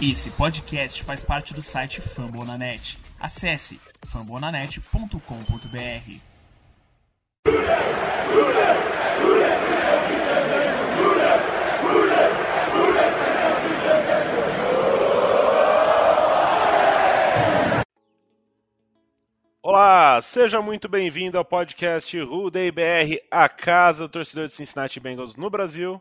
Esse podcast faz parte do site Fambonanet. Acesse fambonanet.com.br. Olá, seja muito bem-vindo ao podcast Rudei BR, a casa do torcedor de Cincinnati Bengals no Brasil.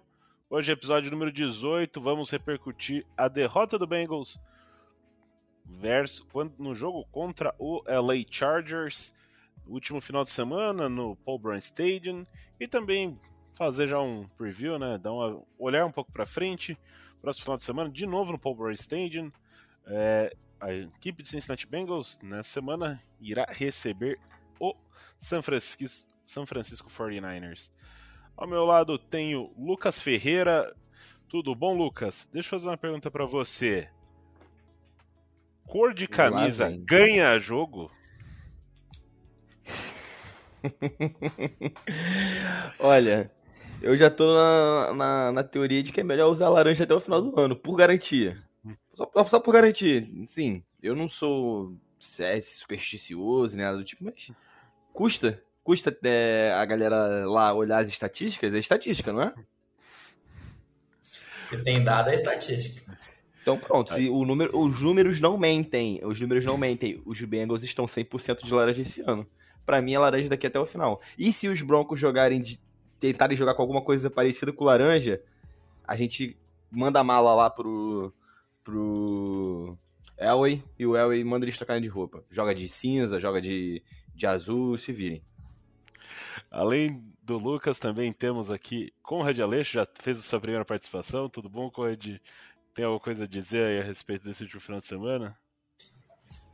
Hoje, episódio número 18, vamos repercutir a derrota do Bengals versus, no jogo contra o LA Chargers, último final de semana no Paul Brown Stadium, e também fazer já um preview, né, dar uma, olhar um pouco para frente, próximo final de semana, de novo no Paul Brown Stadium. É, a equipe de Cincinnati Bengals, nessa semana, irá receber o San Francisco, San Francisco 49ers. Ao meu lado tenho Lucas Ferreira. Tudo bom, Lucas? Deixa eu fazer uma pergunta para você. Cor de camisa ganha jogo? Olha, eu já tô na, na, na, teoria de que é melhor usar laranja até o final do ano, por garantia. Só, só por garantia. Sim, eu não sou supersticioso, nem nada do tipo, mas custa custa é, a galera lá olhar as estatísticas? É estatística, não é? Se tem dado, é estatística. Então pronto, se o número, os números não mentem, os números não mentem, os Bengals estão 100% de laranja esse ano. Para mim é laranja daqui até o final. E se os Broncos jogarem de, tentarem jogar com alguma coisa parecida com laranja, a gente manda a mala lá pro pro Elway e o Elway manda eles trocarem de roupa. Joga de cinza, joga de, de azul, se virem. Além do Lucas, também temos aqui Conrad Aleixo, já fez a sua primeira participação. Tudo bom, Conrad? Tem alguma coisa a dizer aí a respeito desse último final de semana?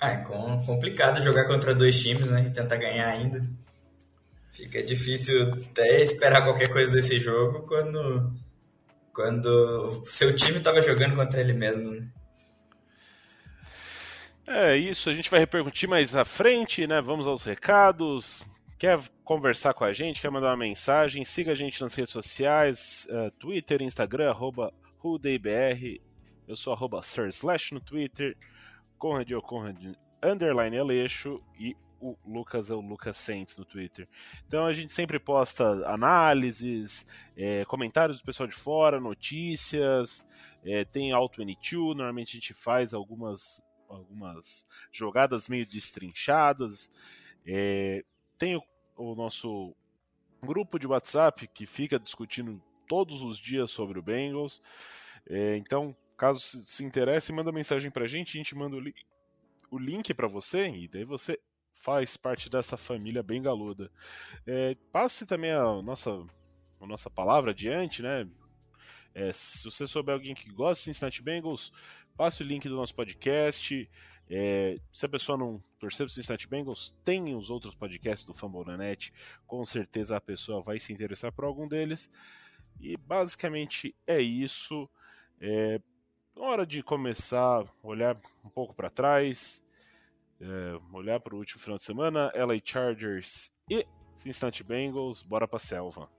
É complicado jogar contra dois times, né? E tentar ganhar ainda. Fica difícil até esperar qualquer coisa desse jogo quando quando seu time estava jogando contra ele mesmo. Né? É isso, a gente vai repercutir mais à frente, né? Vamos aos recados. Quer conversar com a gente, quer mandar uma mensagem, siga a gente nas redes sociais, uh, Twitter, Instagram, arroba RudeIBR, eu sou arroba no Twitter, Conrad é o Conrad underline Aleixo e o Lucas é o Lucas Saints no Twitter. Então a gente sempre posta análises, é, comentários do pessoal de fora, notícias, é, tem Auto N2, normalmente a gente faz algumas, algumas jogadas meio destrinchadas. É, tem o o nosso grupo de WhatsApp que fica discutindo todos os dias sobre o Bengals. É, então, caso se interesse, manda mensagem pra gente, a gente manda o, li o link para você e daí você faz parte dessa família bem galuda. É, passe também a nossa, a nossa palavra adiante, né? É, se você souber alguém que gosta de Cincinnati Bengals, passe o link do nosso podcast. É, se a pessoa não torcer para o Cincinnati Bengals, tem os outros podcasts do Fambonanet, com certeza a pessoa vai se interessar por algum deles. E basicamente é isso. É hora de começar olhar um pouco para trás, é, olhar para o último final de semana, LA Chargers e Cincinnati Bengals, bora para selva.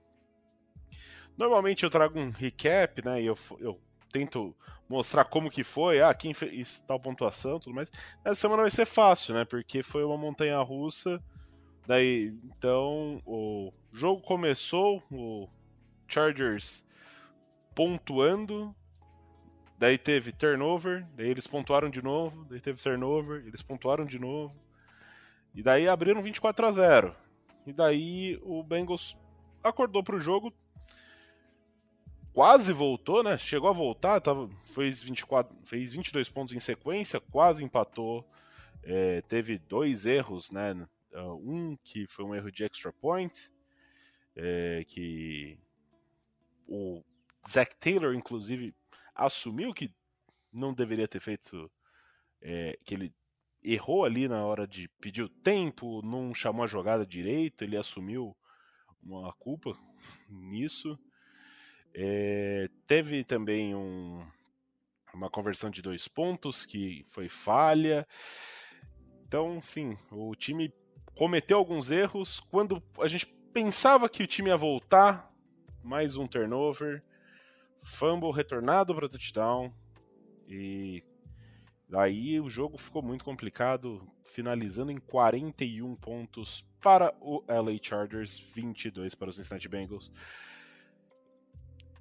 Normalmente eu trago um recap, né? E eu, eu tento mostrar como que foi, ah, quem fez tal pontuação, tudo mais. Essa semana vai ser fácil, né? Porque foi uma montanha russa. Daí, então, o jogo começou, o Chargers pontuando, daí teve turnover, daí eles pontuaram de novo, daí teve turnover, eles pontuaram de novo. E daí abriram 24 a 0. E daí o Bengals acordou pro jogo, quase voltou, né? Chegou a voltar, tava, fez, 24, fez 22 pontos em sequência, quase empatou. É, teve dois erros, né? Uh, um que foi um erro de extra point, é, que o Zach Taylor, inclusive, assumiu que não deveria ter feito, é, que ele errou ali na hora de pedir o tempo, não chamou a jogada direito, ele assumiu uma culpa nisso. É, teve também um, uma conversão de dois pontos que foi falha. Então, sim, o time cometeu alguns erros. Quando a gente pensava que o time ia voltar, mais um turnover, fumble retornado para touchdown e Aí o jogo ficou muito complicado, finalizando em 41 pontos para o LA Chargers, 22 para os Cincinnati Bengals.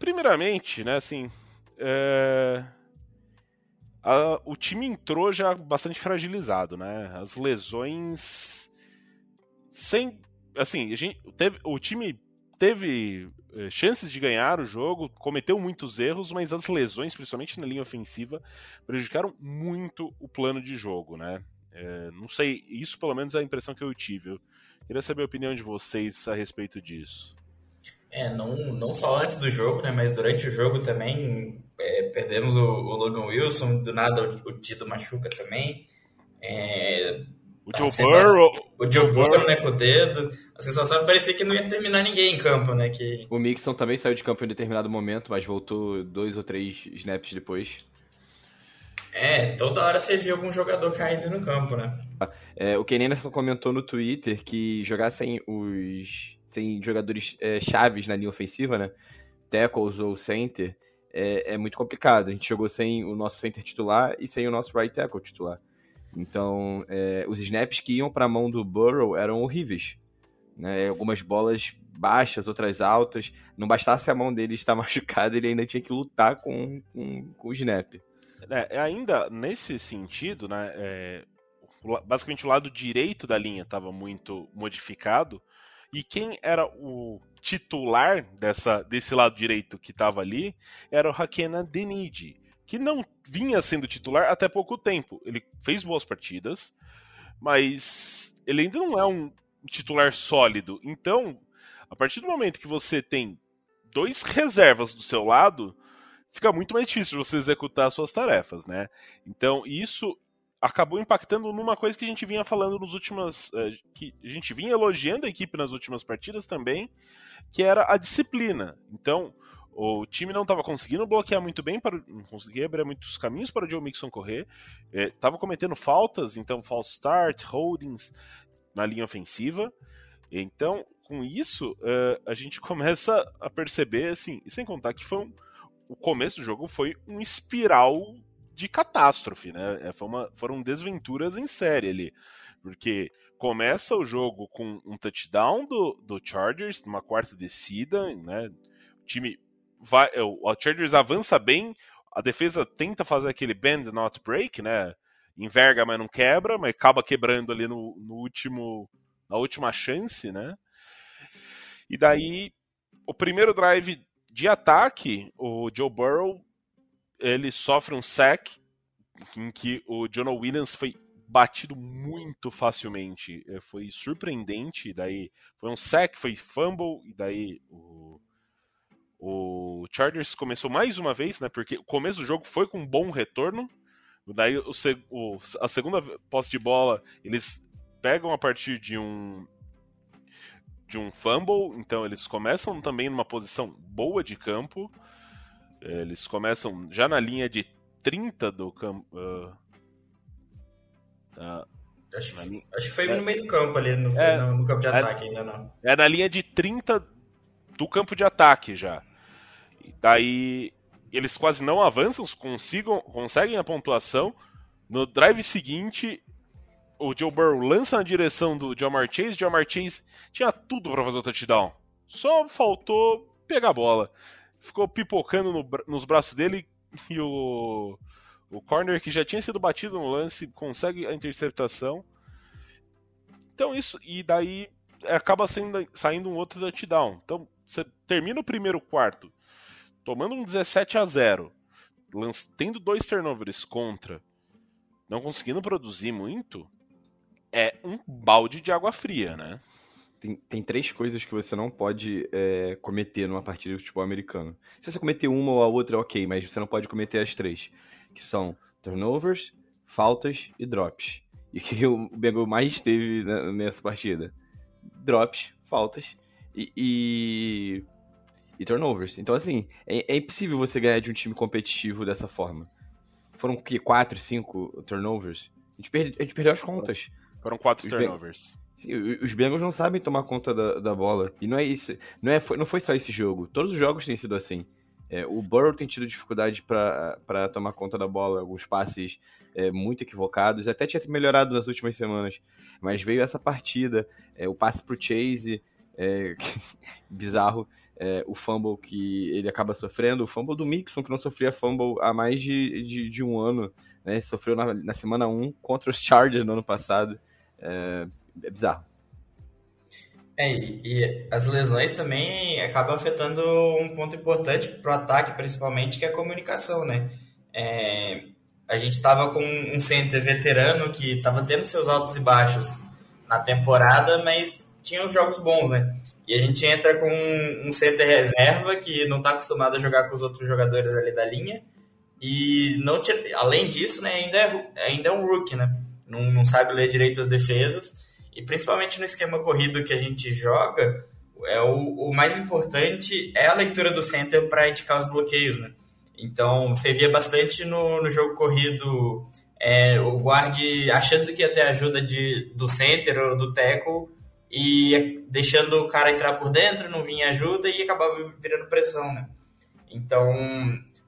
Primeiramente, né, assim, é... a, o time entrou já bastante fragilizado, né? As lesões sem, assim, a gente teve, o time teve eh, chances de ganhar o jogo, cometeu muitos erros, mas as lesões, principalmente na linha ofensiva, prejudicaram muito o plano de jogo, né? É, não sei, isso pelo menos é a impressão que eu tive. Eu queria saber a opinião de vocês a respeito disso. É, não, não só antes do jogo, né, mas durante o jogo também é, perdemos o, o, Logan Wilson, do nada o, o Tito machuca também. É, o Joe Burrow. O Joe Burrow, né, com o dedo. A sensação é parecia que não ia terminar ninguém em campo, né? Que... O Mixon também saiu de campo em determinado momento, mas voltou dois ou três snaps depois. É, toda hora você via algum jogador caindo no campo, né? É, o Ken Anderson comentou no Twitter que jogar sem os sem jogadores é, chaves na linha ofensiva, né? Tackles ou center, é, é muito complicado. A gente jogou sem o nosso center titular e sem o nosso right tackle titular. Então, é, os snaps que iam para a mão do Burrow eram horríveis. Né? Algumas bolas baixas, outras altas. Não bastasse a mão dele estar machucada, ele ainda tinha que lutar com, com, com o snap. É, ainda nesse sentido, né, é, basicamente o lado direito da linha estava muito modificado. E quem era o titular dessa, desse lado direito que estava ali era o Hakena Denidi que não vinha sendo titular até pouco tempo. Ele fez boas partidas, mas ele ainda não é um titular sólido. Então, a partir do momento que você tem dois reservas do seu lado, fica muito mais difícil você executar suas tarefas, né? Então, isso acabou impactando numa coisa que a gente vinha falando nos últimas. Uh, que a gente vinha elogiando a equipe nas últimas partidas também, que era a disciplina. Então, o time não estava conseguindo bloquear muito bem, para, não conseguia abrir muitos caminhos para o Joe Mixon correr. Estava é, cometendo faltas, então false start, holdings na linha ofensiva. Então, com isso, é, a gente começa a perceber, assim, e sem contar que foi um, o começo do jogo foi um espiral de catástrofe, né? É, uma, foram desventuras em série ali. Porque começa o jogo com um touchdown do, do Chargers, numa quarta descida, né? O time vai, é, o Chargers avança bem, a defesa tenta fazer aquele bend not break, né? Enverga, mas não quebra, mas acaba quebrando ali no, no último, na última chance, né? E daí, o primeiro drive de ataque, o Joe Burrow, ele sofre um sack em que o Jonah Williams foi batido muito facilmente. É, foi surpreendente, daí foi um sack, foi fumble, e daí o o Chargers começou mais uma vez, né? Porque o começo do jogo foi com um bom retorno. Daí o, o, a segunda posse de bola eles pegam a partir de um de um fumble, então eles começam também numa posição boa de campo. Eles começam já na linha de 30 do campo. Uh, uh, acho, que, linha, acho, que foi é, no meio do campo ali, no, é, no, no campo de é ataque é, ainda não. É na linha de 30 do campo de ataque já. Daí eles quase não avançam, consigam, conseguem a pontuação. No drive seguinte, o Joe Burrow lança na direção do Jamar Chase. Jamar Chase tinha tudo para fazer o touchdown. Só faltou pegar a bola. Ficou pipocando no, nos braços dele e o, o corner que já tinha sido batido no lance consegue a interceptação. Então isso e daí acaba saindo, saindo um outro touchdown. Então você termina o primeiro quarto tomando um 17 a 0, tendo dois turnovers contra, não conseguindo produzir muito, é um balde de água fria, né? Tem, tem três coisas que você não pode é, cometer numa partida de futebol americano. Se você cometer uma ou a outra, ok, mas você não pode cometer as três, que são turnovers, faltas e drops. E o que o Bengal mais teve nessa partida? Drops, faltas e, e e turnovers. Então, assim, é, é, impossível você ganhar de um time competitivo dessa forma. Foram que quatro, cinco turnovers? A gente, perde, a gente perdeu as contas. Foram quatro turnovers. Os Bengals não sabem tomar conta da, da bola. E não é isso. Não, é, foi, não foi só esse jogo. Todos os jogos têm sido assim. É, o Burrow tem tido dificuldade para tomar conta da bola, alguns passes é, muito equivocados, até tinha melhorado nas últimas semanas, mas veio essa partida, é, o passe pro Chase, é, bizarro, é, o fumble que ele acaba sofrendo, o fumble do Mixon, que não sofria fumble há mais de, de, de um ano, né, sofreu na, na, semana 1 contra os Chargers no ano passado, é, bizarro. É, e as lesões também acabam afetando um ponto importante para o ataque, principalmente, que é a comunicação, né? É, a gente estava com um center veterano que estava tendo seus altos e baixos na temporada, mas tinha os jogos bons, né? E a gente entra com um center reserva que não está acostumado a jogar com os outros jogadores ali da linha. E não além disso, né, ainda é, ainda é um rookie, né? Não, não sabe ler direito as defesas. E principalmente no esquema corrido que a gente joga, é o, o mais importante é a leitura do center para indicar os bloqueios, né? Então, você via bastante no, no jogo corrido é, o guarde achando que ia ter ajuda de, do center ou do tackle e deixando o cara entrar por dentro, não vinha ajuda e acabava virando pressão, né? Então,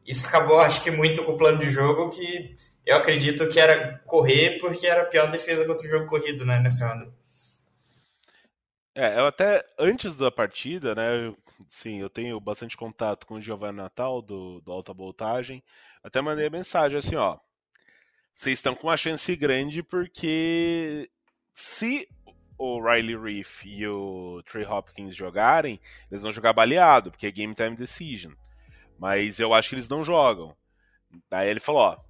isso acabou, acho que muito com o plano de jogo que eu acredito que era correr porque era a pior defesa contra o jogo corrido, né, nesse ano. É, eu até, antes da partida, né, sim, eu tenho bastante contato com o Giovanni Natal, do, do Alta Voltagem, até mandei mensagem assim, ó, vocês estão com uma chance grande porque se o Riley Reef e o Trey Hopkins jogarem, eles vão jogar baleado, porque é game time decision. Mas eu acho que eles não jogam. Daí ele falou, ó,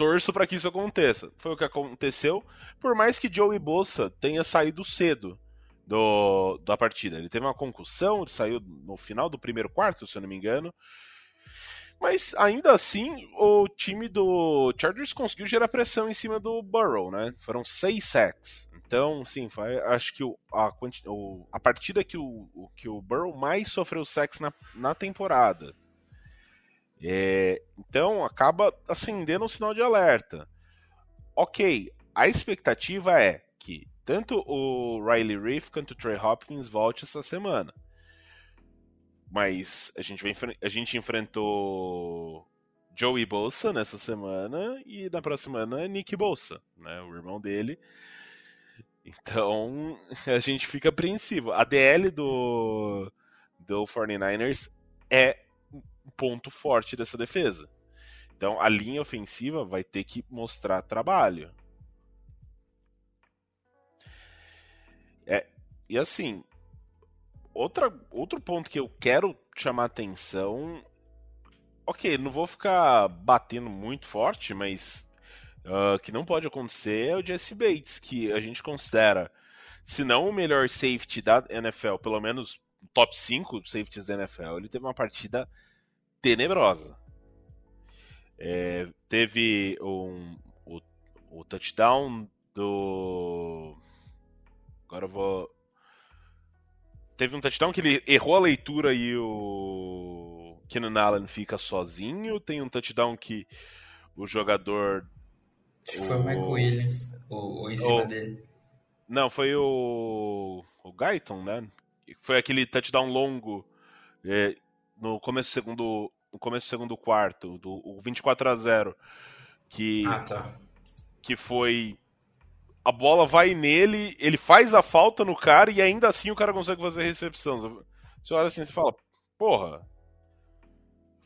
torço para que isso aconteça. Foi o que aconteceu, por mais que Joey Bossa tenha saído cedo do, da partida. Ele teve uma concussão, saiu no final do primeiro quarto, se eu não me engano. Mas ainda assim, o time do Chargers conseguiu gerar pressão em cima do Burrow, né? Foram seis sacks. Então, sim, foi, acho que o, a, o, a partida que o, o, que o Burrow mais sofreu sacks na, na temporada. É, então, acaba acendendo um sinal de alerta. Ok, a expectativa é que tanto o Riley Reef quanto o Trey Hopkins volte essa semana. Mas a gente, vem, a gente enfrentou Joey Bolsa nessa semana e na próxima semana Nick Bolsa, né, o irmão dele. Então a gente fica apreensivo. A DL do, do 49ers é ponto forte dessa defesa. Então a linha ofensiva vai ter que mostrar trabalho. É, e assim, outra, outro ponto que eu quero chamar atenção. Ok, não vou ficar batendo muito forte, mas uh, que não pode acontecer é o Jesse Bates, que a gente considera, se não o melhor safety da NFL, pelo menos top 5 safeties da NFL, ele teve uma partida tenebrosa. É, teve um, o, o touchdown do. Agora eu vou teve um touchdown que ele errou a leitura e o Keenan Allen fica sozinho. Tem um touchdown que o jogador. Foi o, Mike Williams, o, o em cima o, dele. Não, foi o. O Guyton, né? Foi aquele touchdown longo é, no começo do segundo. No começo do segundo quarto, do o 24 a 0 que, ah, tá. que foi a bola vai nele, ele faz a falta no cara e ainda assim o cara consegue fazer recepção. Você olha assim e fala, porra.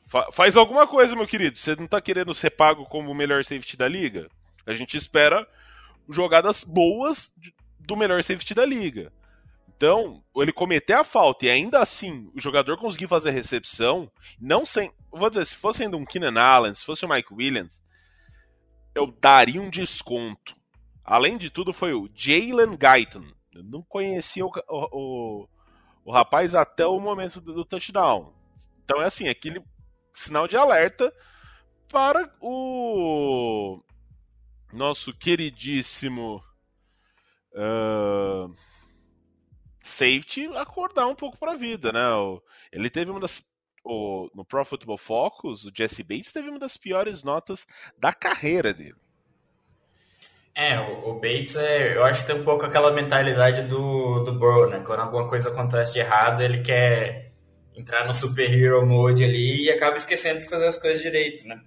Fa faz alguma coisa, meu querido. Você não tá querendo ser pago como o melhor safety da liga? A gente espera jogadas boas do melhor safety da liga. Então, ele cometer a falta e ainda assim o jogador conseguir fazer a recepção, não sem. Vou dizer, se fosse ainda um Keenan Allen, se fosse o Mike Williams, eu daria um desconto. Além de tudo, foi o Jalen Guyton. Eu não conhecia o, o, o, rapaz até o momento do, do touchdown. Então é assim, aquele sinal de alerta para o nosso queridíssimo uh, safety acordar um pouco para a vida, né? Ele teve uma das o, no Pro Football Focus, o Jesse Bates teve uma das piores notas da carreira dele. É, o, o Bates, é, eu acho que tem um pouco aquela mentalidade do, do Burrow, né? Quando alguma coisa acontece de errado, ele quer entrar no super hero mode ali e acaba esquecendo de fazer as coisas direito, né?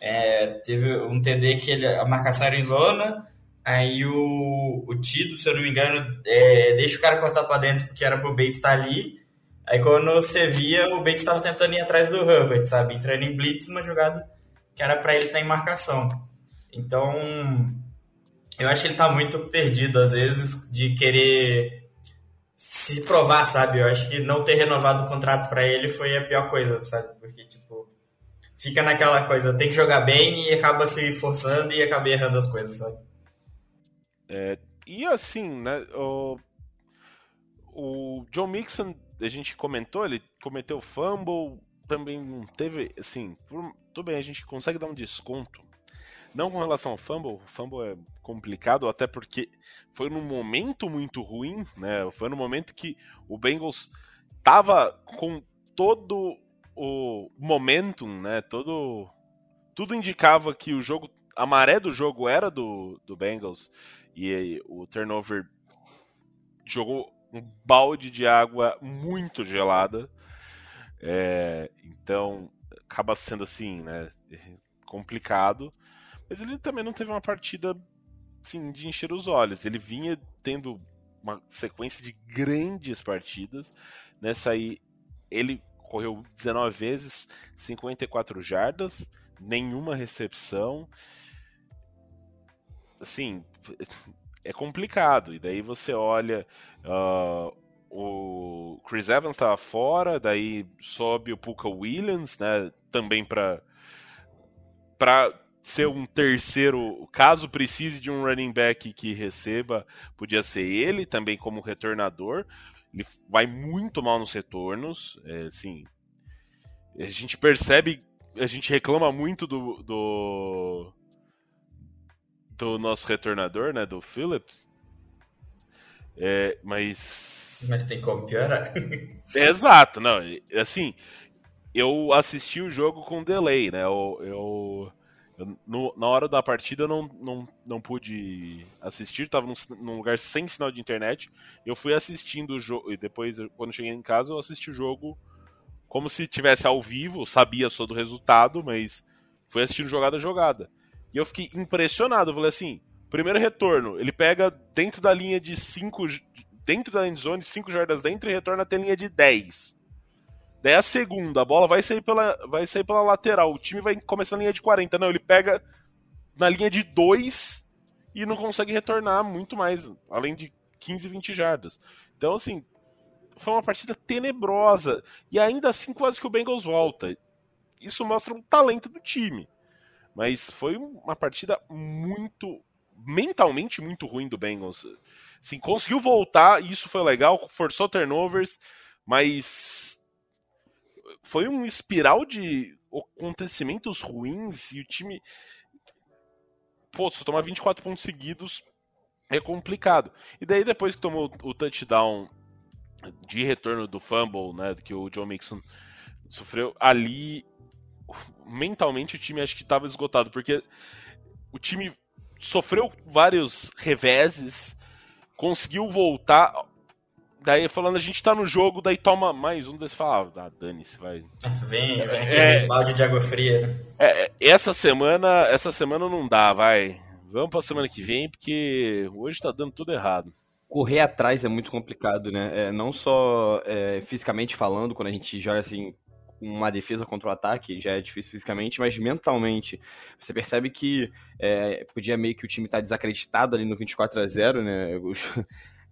É, teve um TD que ele, a marcação era em zona, aí o, o Tido, se eu não me engano, é, deixa o cara cortar para dentro porque era pro Bates estar tá ali. Aí quando você via, o Bates estava tentando ir atrás do Herbert, sabe? Entrando em blitz numa jogada que era para ele estar tá em marcação. Então, eu acho que ele tá muito perdido às vezes de querer se provar, sabe? Eu acho que não ter renovado o contrato para ele foi a pior coisa, sabe? Porque, tipo, fica naquela coisa, tem que jogar bem e acaba se forçando e acaba errando as coisas, sabe? É, e assim, né, o, o John Mixon, a gente comentou, ele cometeu fumble, também não teve, assim, por, tudo bem, a gente consegue dar um desconto não com relação ao fumble, fumble é complicado, até porque foi num momento muito ruim, né? Foi no momento que o Bengals tava com todo o momentum, né? Todo tudo indicava que o jogo, a maré do jogo era do, do Bengals e o turnover jogou um balde de água muito gelada. É, então acaba sendo assim, né? Complicado. Mas ele também não teve uma partida assim, de encher os olhos. Ele vinha tendo uma sequência de grandes partidas. Nessa aí, ele correu 19 vezes, 54 jardas, nenhuma recepção. Assim, é complicado. E daí você olha. Uh, o Chris Evans estava fora, daí sobe o Puka Williams, né? Também para para ser um terceiro, caso precise de um running back que receba, podia ser ele também como retornador. Ele vai muito mal nos retornos, é, assim, a gente percebe, a gente reclama muito do, do, do nosso retornador, né, do Phillips, é, mas mas tem como piorar. Exato, não, assim, eu assisti o jogo com delay, né? Eu, eu eu, no, na hora da partida eu não, não, não pude assistir, estava num, num, lugar sem sinal de internet. Eu fui assistindo o jogo, e depois, quando cheguei em casa, eu assisti o jogo como se tivesse ao vivo, sabia só do resultado, mas fui assistindo jogada a jogada. E eu fiquei impressionado, eu falei assim, primeiro retorno, ele pega dentro da linha de 5, dentro da end zone, 5 jardas dentro e retorna até linha de 10. Daí a segunda, a bola vai sair pela, vai sair pela lateral. O time vai começar na linha de 40. Não, ele pega na linha de 2 e não consegue retornar muito mais, além de 15, 20 jardas. Então, assim, foi uma partida tenebrosa. E ainda assim, quase que o Bengals volta. Isso mostra o talento do time. Mas foi uma partida muito. mentalmente muito ruim do Bengals. Assim, conseguiu voltar, isso foi legal, forçou turnovers, mas foi um espiral de acontecimentos ruins e o time. Pô, se tomar 24 pontos seguidos é complicado. E daí, depois que tomou o touchdown de retorno do fumble, né, que o John Mixon sofreu, ali mentalmente o time acho que estava esgotado, porque o time sofreu vários reveses, conseguiu voltar. Daí falando, a gente tá no jogo, daí toma mais um, desses fala, ah, dane-se, vai. Vem, vem aquele é, balde de água fria, né? É, essa semana, essa semana não dá, vai. Vamos pra semana que vem, porque hoje tá dando tudo errado. Correr atrás é muito complicado, né? É, não só é, fisicamente falando, quando a gente joga assim, uma defesa contra o ataque, já é difícil fisicamente, mas mentalmente. Você percebe que é, podia meio que o time estar tá desacreditado ali no 24 a 0 né? Os,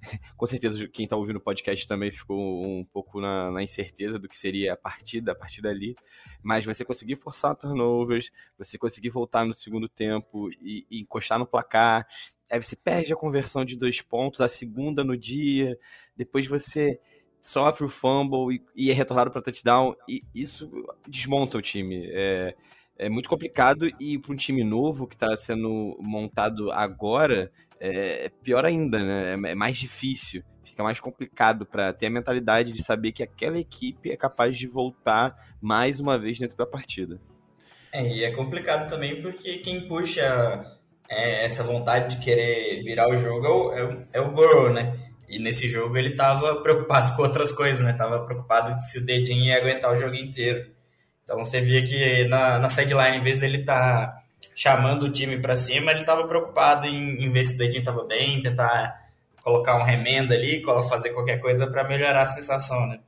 com certeza quem está ouvindo o podcast também ficou um pouco na, na, incerteza do que seria a partida, a partida ali. Mas você conseguir forçar turnovers, você conseguir voltar no segundo tempo e, e encostar no placar. Aí você perde a conversão de dois pontos, a segunda no dia, depois você sofre o fumble e, e é retornado para touchdown. E isso desmonta o time. É, é muito complicado e para um time novo que está sendo montado agora, é, pior ainda, né? É, é mais difícil, fica mais complicado para ter a mentalidade de saber que aquela equipe é capaz de voltar mais uma vez dentro da partida. É, e é complicado também porque quem puxa é, essa vontade de querer virar o jogo é o, é o, é Burrow, né? E nesse jogo ele estava preocupado com outras coisas, né? Tava preocupado se o dedinho ia aguentar o jogo inteiro. Então você via que na, na sideline, em vez dele estar tá chamando o time para cima, ele estava preocupado em, em ver se o dedinho estava bem, tentar colocar um remendo ali, fazer qualquer coisa para melhorar a sensação, né?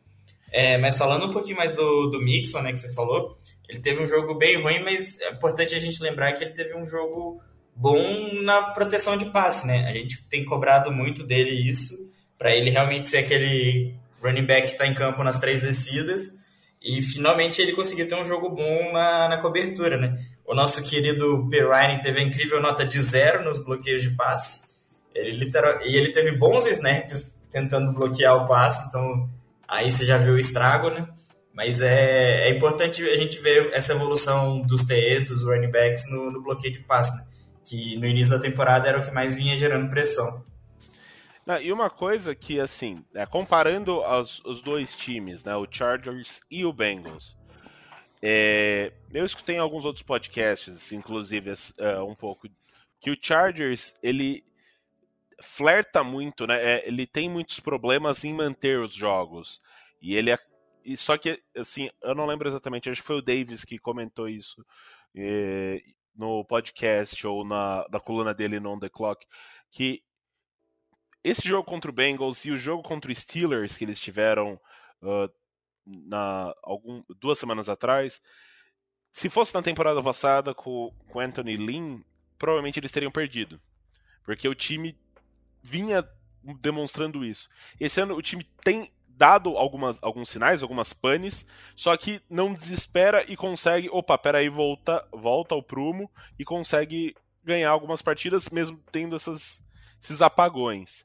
É, mas falando um pouquinho mais do, do Mixon, né, que você falou, ele teve um jogo bem ruim, mas é importante a gente lembrar que ele teve um jogo bom na proteção de passe, né? A gente tem cobrado muito dele isso, para ele realmente ser aquele running back que está em campo nas três descidas, e finalmente ele conseguiu ter um jogo bom na, na cobertura, né? O nosso querido Perrine teve a incrível nota de zero nos bloqueios de passe, ele literal, e ele teve bons snaps tentando bloquear o passe, então aí você já viu o estrago, né? Mas é, é importante a gente ver essa evolução dos TEs, dos running backs no, no bloqueio de passe, né? que no início da temporada era o que mais vinha gerando pressão. Não, e uma coisa que, assim, é, comparando os, os dois times, né, o Chargers e o Bengals, é, eu escutei em alguns outros podcasts, inclusive uh, um pouco, que o Chargers, ele flerta muito, né? É, ele tem muitos problemas em manter os jogos. E ele. E só que, assim, eu não lembro exatamente, acho que foi o Davis que comentou isso é, no podcast ou na, na coluna dele no On The Clock, que esse jogo contra o Bengals e o jogo contra o Steelers que eles tiveram uh, na algum, duas semanas atrás, se fosse na temporada passada com, com Anthony Lynn, provavelmente eles teriam perdido. Porque o time vinha demonstrando isso. Esse ano o time tem dado algumas, alguns sinais, algumas panes, só que não desespera e consegue, opa, peraí, volta, volta ao prumo e consegue ganhar algumas partidas mesmo tendo essas, esses apagões.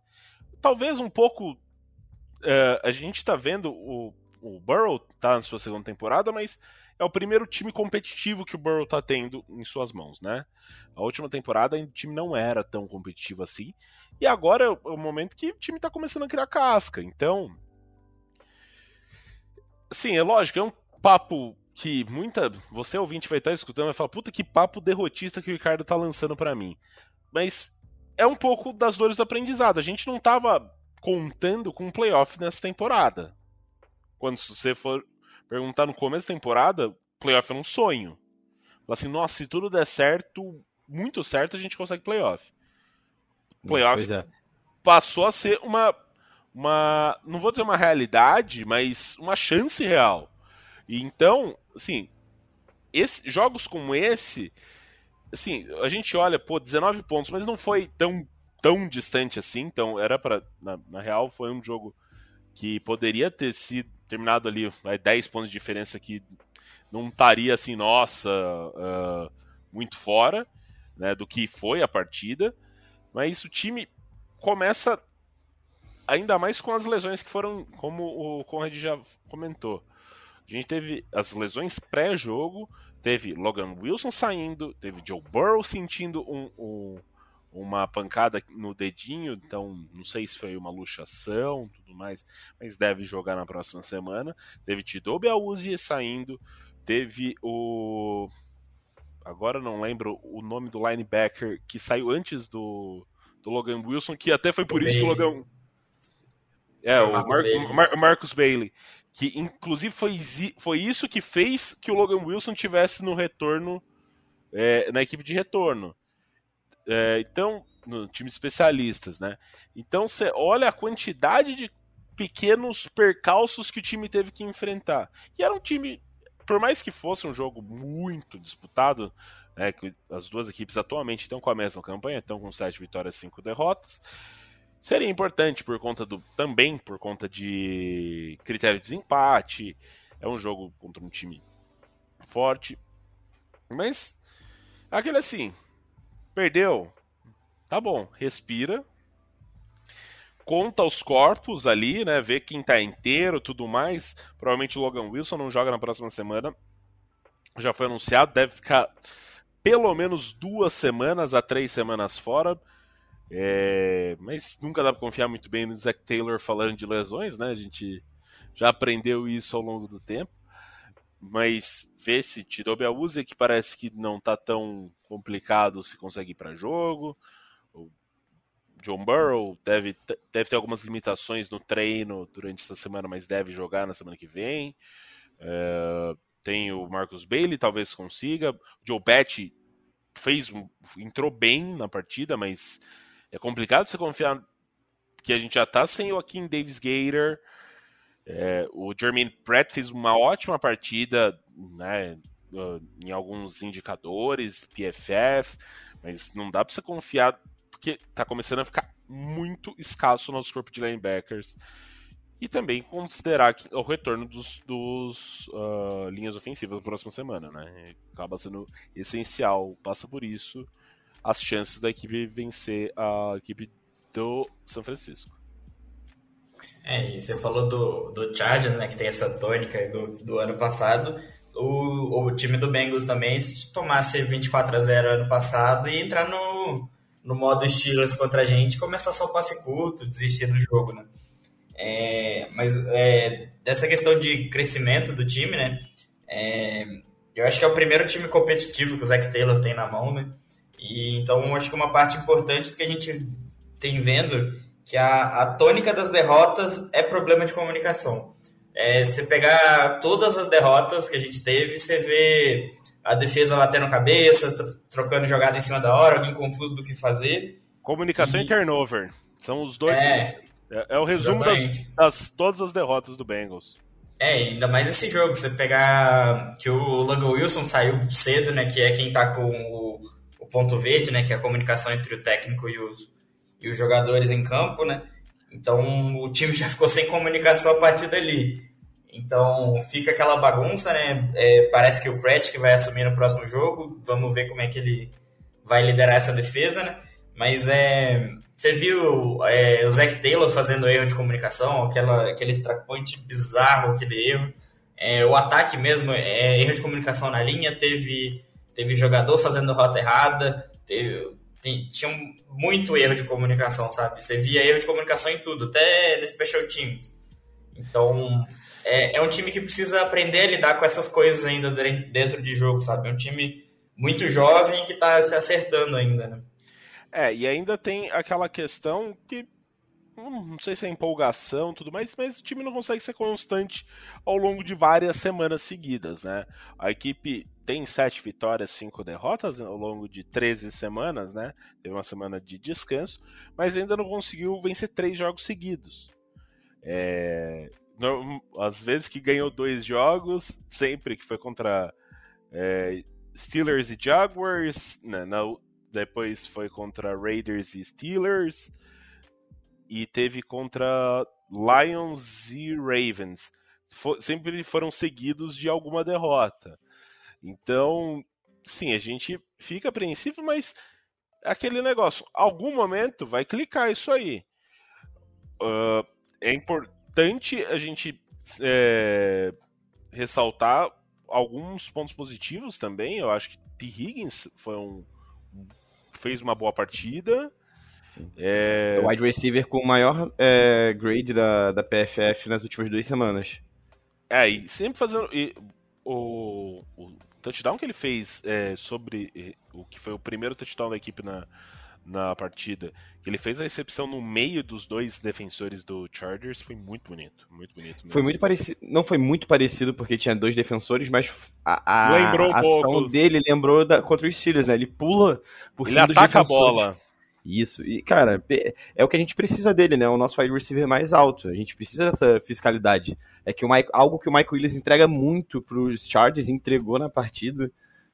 Talvez um pouco uh, a gente está vendo o, o Burrow tá na sua segunda temporada, mas é o primeiro time competitivo que o Burrow tá tendo em suas mãos, né? A última temporada o time não era tão competitivo assim. E agora é o momento que o time tá começando a criar casca. Então. Sim, é lógico, é um papo que muita. Você ouvinte vai estar escutando e vai falar, puta que papo derrotista que o Ricardo tá lançando para mim. Mas é um pouco das dores do aprendizado. A gente não tava contando com um playoff nessa temporada. Quando você for perguntar no começo da temporada, playoff era um sonho. Falar assim, nossa, se tudo der certo, muito certo, a gente consegue playoff. Playoff é. passou a ser uma, uma, não vou dizer uma realidade, mas uma chance real. E então, assim, esse, jogos como esse, assim, a gente olha, pô, 19 pontos, mas não foi tão, tão distante assim, então era para na, na real foi um jogo que poderia ter sido terminado ali, vai 10 pontos de diferença que não estaria assim, nossa, uh, muito fora né, do que foi a partida. Mas o time começa ainda mais com as lesões que foram, como o Conrad já comentou. A gente teve as lesões pré-jogo, teve Logan Wilson saindo, teve Joe Burrow sentindo um, um uma pancada no dedinho, então não sei se foi uma luxação, tudo mais, mas deve jogar na próxima semana. Teve Tidobe Auzi saindo, teve o agora não lembro o nome do linebacker que saiu antes do, do Logan Wilson, que até foi por isso que o Logan é, o, Mar Bailey. Mar Marcus Bailey, que inclusive foi, foi isso que fez que o Logan Wilson tivesse no retorno é, na equipe de retorno é, então, no time de especialistas, né? Então você olha a quantidade de pequenos percalços que o time teve que enfrentar. E era um time, por mais que fosse um jogo muito disputado, né, que as duas equipes atualmente estão com a mesma campanha, estão com 7 vitórias e 5 derrotas. Seria importante por conta do. também por conta de critério de desempate. É um jogo contra um time forte. Mas aquele assim, Perdeu. Tá bom, respira. Conta os corpos ali, né? Vê quem tá inteiro, tudo mais. Provavelmente o Logan Wilson não joga na próxima semana. Já foi anunciado, deve ficar pelo menos duas semanas a três semanas fora. É... Mas nunca dá pra confiar muito bem no Zac Taylor falando de lesões, né? A gente já aprendeu isso ao longo do tempo mas vê se tirou Beluzzi, que parece que não tá tão complicado se consegue ir para jogo. O John Burrow deve, deve ter algumas limitações no treino durante essa semana, mas deve jogar na semana que vem. É, tem o Marcus Bailey, talvez consiga. Joe Betty fez entrou bem na partida, mas é complicado você confiar que a gente já tá sem o Akin Davis Gator. É, o Jermaine Pratt fez uma ótima partida, né, em alguns indicadores, PFF, mas não dá para você confiar porque tá começando a ficar muito escasso o nosso corpo de linebackers. E também considerar o retorno dos, dos uh, linhas ofensivas na próxima semana, né? Acaba sendo essencial, passa por isso as chances da equipe vencer a equipe do São Francisco. É, e você falou do, do Chargers, né, que tem essa tônica do, do ano passado. O, o time do Bengals também, se tomasse 24 a 0 ano passado e entrar no, no modo Steelers contra a gente, começar só o passe curto, desistir do jogo, né? É, mas é, dessa questão de crescimento do time, né? É, eu acho que é o primeiro time competitivo que o Zach Taylor tem na mão, né? E, então acho que uma parte importante que a gente tem vendo que a, a tônica das derrotas é problema de comunicação. É, você pegar todas as derrotas que a gente teve, você vê a defesa batendo cabeça, trocando jogada em cima da hora, alguém confuso do que fazer. Comunicação e, e turnover. São os dois. É, é, é o resumo das, das, todas as derrotas do Bengals. É, ainda mais esse jogo. Você pegar que o Logan Wilson saiu cedo, né? Que é quem tá com o, o, ponto verde, né? Que é a comunicação entre o técnico e os, e os jogadores em campo, né? Então o time já ficou sem comunicação a partir dali. Então fica aquela bagunça, né? É, parece que o Pratt que vai assumir no próximo jogo. Vamos ver como é que ele vai liderar essa defesa, né? Mas é, você viu é, o Zac Taylor fazendo erro de comunicação, aquela, aquele extra point bizarro, aquele erro. É, o ataque mesmo, é, erro de comunicação na linha, teve, teve jogador fazendo rota errada, teve, tem, tinha muito erro de comunicação, sabe? Você via erro de comunicação em tudo, até no Special Teams. Então, é, é um time que precisa aprender a lidar com essas coisas ainda dentro de jogo, sabe? É um time muito jovem que está se acertando ainda, né? É, e ainda tem aquela questão que não sei se é empolgação tudo mais, mas o time não consegue ser constante ao longo de várias semanas seguidas, né? A equipe tem sete vitórias, cinco derrotas ao longo de 13 semanas, né? Teve uma semana de descanso, mas ainda não conseguiu vencer três jogos seguidos. É... Às vezes que ganhou dois jogos, sempre que foi contra é... Steelers e Jaguars, né? na, depois foi contra Raiders e Steelers, e teve contra Lions e Ravens. For, sempre foram seguidos de alguma derrota. Então, sim, a gente fica apreensivo, mas aquele negócio, algum momento vai clicar isso aí. Uh, é importante a gente é, ressaltar alguns pontos positivos também. Eu acho que T. Higgins foi um, fez uma boa partida. É... O wide receiver com o maior é, grade da, da PFF nas últimas duas semanas. É, e sempre fazendo. E, o, o touchdown que ele fez é, sobre o que foi o primeiro touchdown da equipe na, na partida, ele fez a recepção no meio dos dois defensores do Chargers, foi muito bonito, muito bonito. Mesmo. Foi muito parecido, não foi muito parecido porque tinha dois defensores, mas a, a, lembrou um ação pouco. dele lembrou da, contra os Steelers, né? Ele pula por ele ataca a bola. Isso, e cara, é o que a gente precisa dele, né? O nosso wide receiver mais alto. A gente precisa dessa fiscalidade. É que o Mike, algo que o Michael Williams entrega muito para os Chargers, entregou na partida,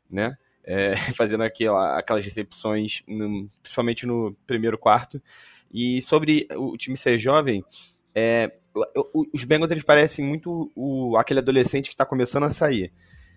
né? é, fazendo aquela, aquelas recepções, no, principalmente no primeiro quarto. E sobre o time ser jovem, é, os Bengals eles parecem muito o, aquele adolescente que está começando a sair.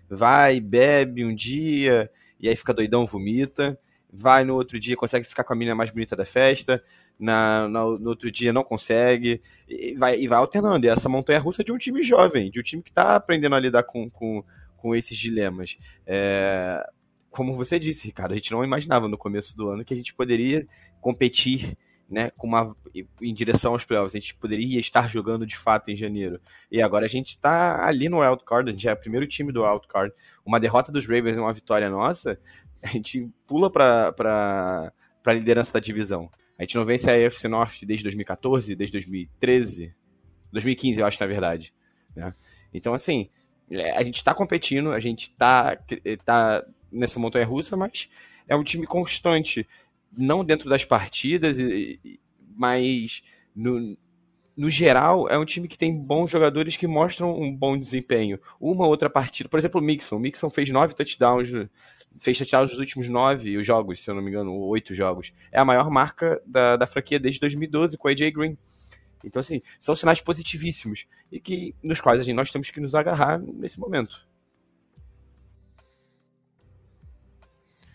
Vai, bebe um dia, e aí fica doidão, vomita. Vai no outro dia, consegue ficar com a menina mais bonita da festa. Na, no, no outro dia não consegue. E vai, e vai alternando. E essa montanha russa de um time jovem, de um time que está aprendendo a lidar com, com, com esses dilemas. É, como você disse, Ricardo, a gente não imaginava no começo do ano que a gente poderia competir né, com uma, em direção aos playoffs. A gente poderia estar jogando de fato em janeiro. E agora a gente está ali no wildcard, a gente é o primeiro time do wildcard. Uma derrota dos Ravens e uma vitória nossa, a gente pula para a liderança da divisão. A gente não vence a AFC North desde 2014, desde 2013, 2015, eu acho, na verdade. Né? Então, assim, é, a gente está competindo, a gente está tá nessa montanha russa, mas é um time constante, não dentro das partidas, mas no, no geral, é um time que tem bons jogadores que mostram um bom desempenho. Uma outra partida, por exemplo, o Mixon. O Mixon fez nove touchdowns, fez touchdowns nos últimos nove jogos, se eu não me engano, oito jogos. É a maior marca da, da franquia desde 2012 com AJ Green. Então, assim, são sinais positivíssimos e que nos quais assim, nós temos que nos agarrar nesse momento.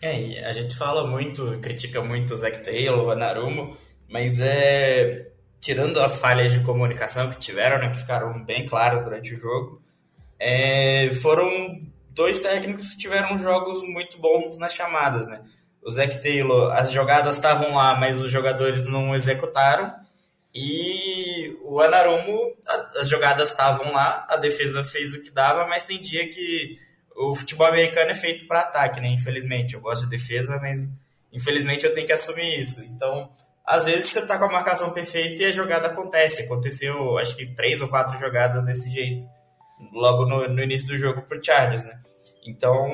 É, a gente fala muito, critica muito o Zac Taylor, o Anarumo, mas é tirando as falhas de comunicação que tiveram, né, que ficaram bem claras durante o jogo, é, foram dois técnicos que tiveram jogos muito bons nas chamadas, né? O Zac Taylor, as jogadas estavam lá, mas os jogadores não executaram. E o Anarumo, as jogadas estavam lá, a defesa fez o que dava, mas tem dia que o futebol americano é feito para ataque, né? Infelizmente, eu gosto de defesa, mas infelizmente eu tenho que assumir isso. Então, às vezes você tá com a marcação perfeita e a jogada acontece. Aconteceu, acho que três ou quatro jogadas desse jeito, logo no, no início do jogo pro Chargers, né? Então,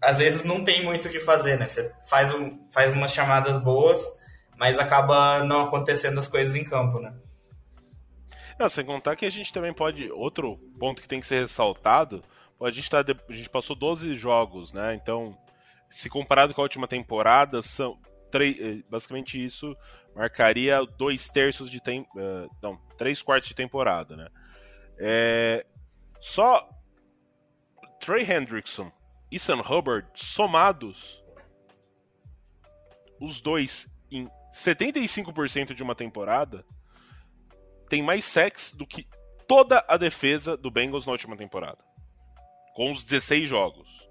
às vezes não tem muito o que fazer, né? Você faz, um, faz umas chamadas boas, mas acaba não acontecendo as coisas em campo, né? Não, sem contar que a gente também pode. Outro ponto que tem que ser ressaltado: a gente, tá, a gente passou 12 jogos, né? Então, se comparado com a última temporada, são. Eh, basicamente isso marcaria dois terços de tempo. Uh, não, três quartos de temporada, né? É, só Trey Hendrickson e Sam Hubbard somados, os dois em 75% de uma temporada, tem mais sacks do que toda a defesa do Bengals na última temporada. Com os 16 jogos.